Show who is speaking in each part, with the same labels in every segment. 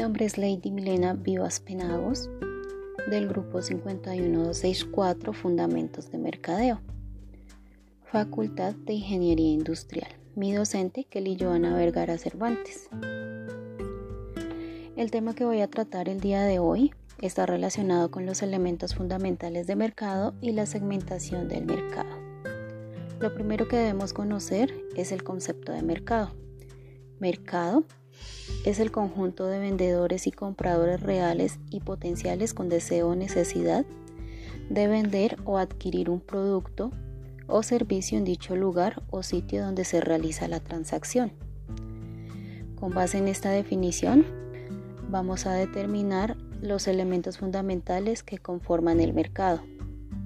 Speaker 1: nombre es Lady Milena Vivas Penagos del grupo 51264 Fundamentos de Mercadeo, Facultad de Ingeniería Industrial. Mi docente, Kelly Joana Vergara Cervantes. El tema que voy a tratar el día de hoy está relacionado con los elementos fundamentales de mercado y la segmentación del mercado. Lo primero que debemos conocer es el concepto de mercado. Mercado es el conjunto de vendedores y compradores reales y potenciales con deseo o necesidad de vender o adquirir un producto o servicio en dicho lugar o sitio donde se realiza la transacción. Con base en esta definición, vamos a determinar los elementos fundamentales que conforman el mercado.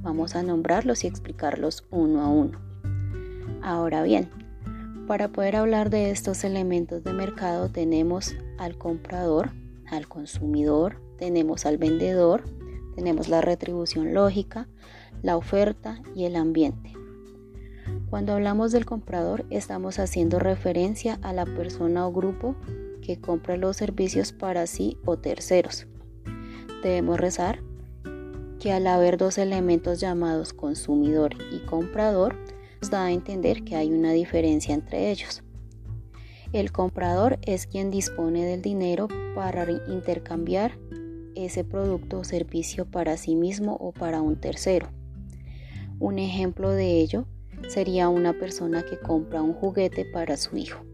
Speaker 1: Vamos a nombrarlos y explicarlos uno a uno. Ahora bien, para poder hablar de estos elementos de mercado tenemos al comprador, al consumidor, tenemos al vendedor, tenemos la retribución lógica, la oferta y el ambiente. Cuando hablamos del comprador estamos haciendo referencia a la persona o grupo que compra los servicios para sí o terceros. Debemos rezar que al haber dos elementos llamados consumidor y comprador, da a entender que hay una diferencia entre ellos. El comprador es quien dispone del dinero para intercambiar ese producto o servicio para sí mismo o para un tercero. Un ejemplo de ello sería una persona que compra un juguete para su hijo,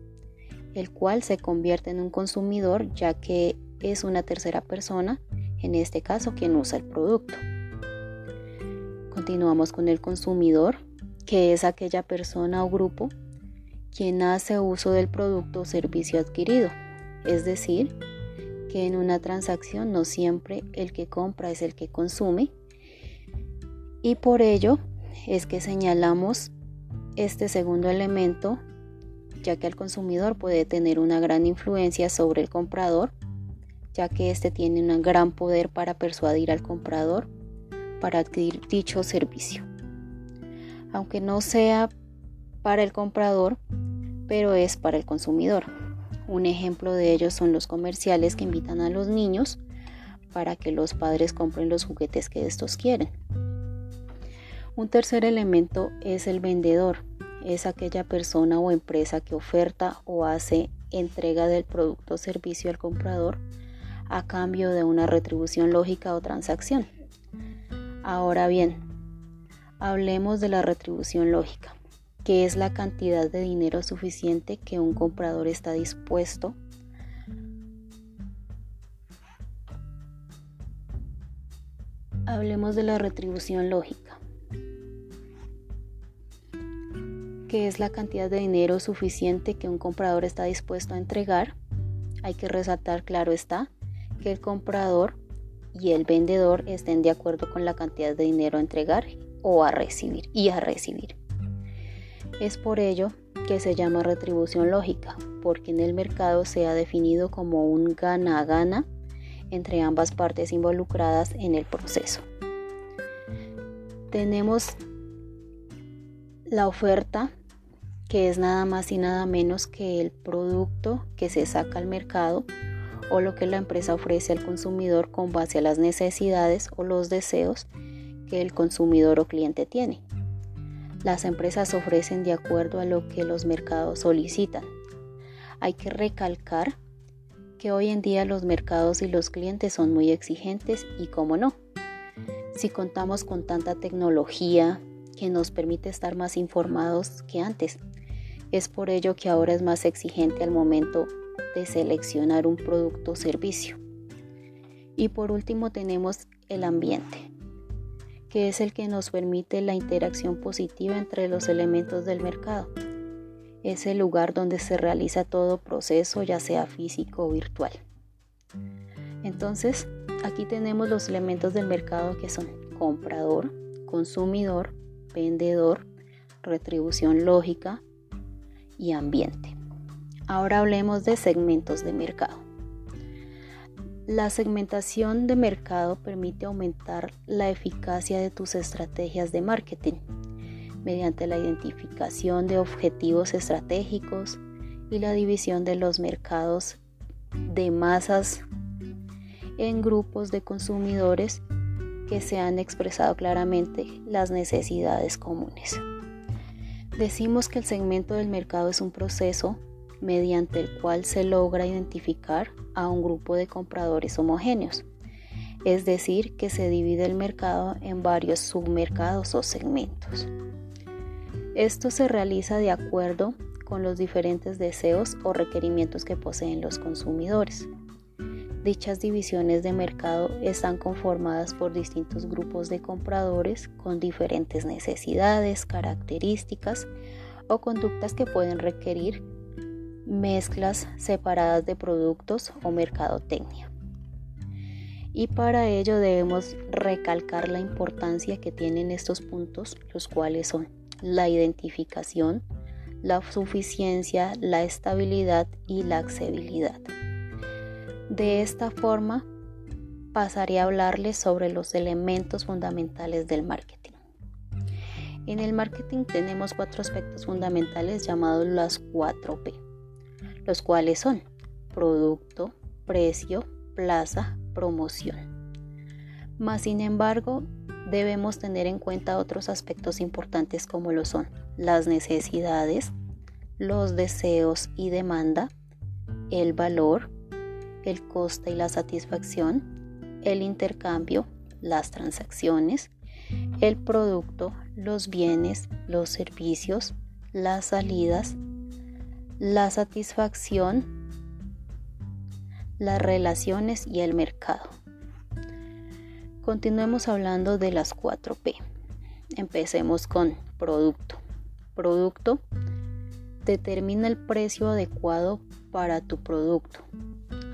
Speaker 1: el cual se convierte en un consumidor ya que es una tercera persona, en este caso quien usa el producto. Continuamos con el consumidor, que es aquella persona o grupo quien hace uso del producto o servicio adquirido. Es decir, que en una transacción no siempre el que compra es el que consume y por ello es que señalamos este segundo elemento ya que el consumidor puede tener una gran influencia sobre el comprador ya que éste tiene un gran poder para persuadir al comprador para adquirir dicho servicio aunque no sea para el comprador, pero es para el consumidor. Un ejemplo de ello son los comerciales que invitan a los niños para que los padres compren los juguetes que estos quieren. Un tercer elemento es el vendedor. Es aquella persona o empresa que oferta o hace entrega del producto o servicio al comprador a cambio de una retribución lógica o transacción. Ahora bien, Hablemos de la retribución lógica, que es la cantidad de dinero suficiente que un comprador está dispuesto Hablemos de la retribución lógica, que es la cantidad de dinero suficiente que un comprador está dispuesto a entregar. Hay que resaltar, claro está, que el comprador y el vendedor estén de acuerdo con la cantidad de dinero a entregar o a recibir y a recibir. Es por ello que se llama retribución lógica, porque en el mercado se ha definido como un gana-gana entre ambas partes involucradas en el proceso. Tenemos la oferta, que es nada más y nada menos que el producto que se saca al mercado o lo que la empresa ofrece al consumidor con base a las necesidades o los deseos que el consumidor o cliente tiene. Las empresas ofrecen de acuerdo a lo que los mercados solicitan. Hay que recalcar que hoy en día los mercados y los clientes son muy exigentes y cómo no. Si contamos con tanta tecnología que nos permite estar más informados que antes, es por ello que ahora es más exigente al momento de seleccionar un producto o servicio. Y por último tenemos el ambiente que es el que nos permite la interacción positiva entre los elementos del mercado. Es el lugar donde se realiza todo proceso, ya sea físico o virtual. Entonces, aquí tenemos los elementos del mercado que son comprador, consumidor, vendedor, retribución lógica y ambiente. Ahora hablemos de segmentos de mercado. La segmentación de mercado permite aumentar la eficacia de tus estrategias de marketing mediante la identificación de objetivos estratégicos y la división de los mercados de masas en grupos de consumidores que se han expresado claramente las necesidades comunes. Decimos que el segmento del mercado es un proceso mediante el cual se logra identificar a un grupo de compradores homogéneos, es decir, que se divide el mercado en varios submercados o segmentos. Esto se realiza de acuerdo con los diferentes deseos o requerimientos que poseen los consumidores. Dichas divisiones de mercado están conformadas por distintos grupos de compradores con diferentes necesidades, características o conductas que pueden requerir mezclas separadas de productos o mercadotecnia. Y para ello debemos recalcar la importancia que tienen estos puntos, los cuales son la identificación, la suficiencia, la estabilidad y la accesibilidad. De esta forma, pasaré a hablarles sobre los elementos fundamentales del marketing. En el marketing tenemos cuatro aspectos fundamentales llamados las 4P los cuales son producto, precio, plaza, promoción. Más sin embargo, debemos tener en cuenta otros aspectos importantes como lo son las necesidades, los deseos y demanda, el valor, el coste y la satisfacción, el intercambio, las transacciones, el producto, los bienes, los servicios, las salidas, la satisfacción, las relaciones y el mercado. Continuemos hablando de las 4P. Empecemos con producto. Producto determina el precio adecuado para tu producto,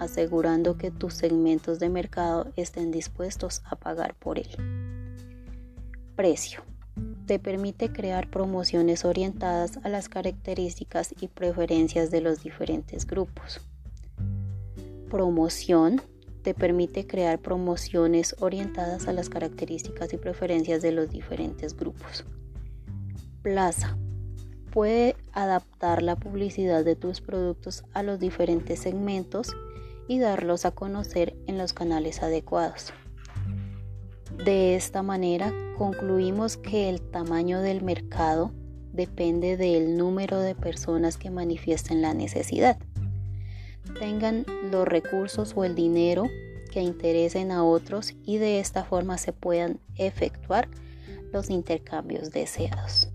Speaker 1: asegurando que tus segmentos de mercado estén dispuestos a pagar por él. Precio te permite crear promociones orientadas a las características y preferencias de los diferentes grupos. Promoción te permite crear promociones orientadas a las características y preferencias de los diferentes grupos. Plaza puede adaptar la publicidad de tus productos a los diferentes segmentos y darlos a conocer en los canales adecuados. De esta manera concluimos que el tamaño del mercado depende del número de personas que manifiesten la necesidad, tengan los recursos o el dinero que interesen a otros y de esta forma se puedan efectuar los intercambios deseados.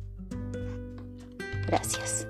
Speaker 1: Gracias.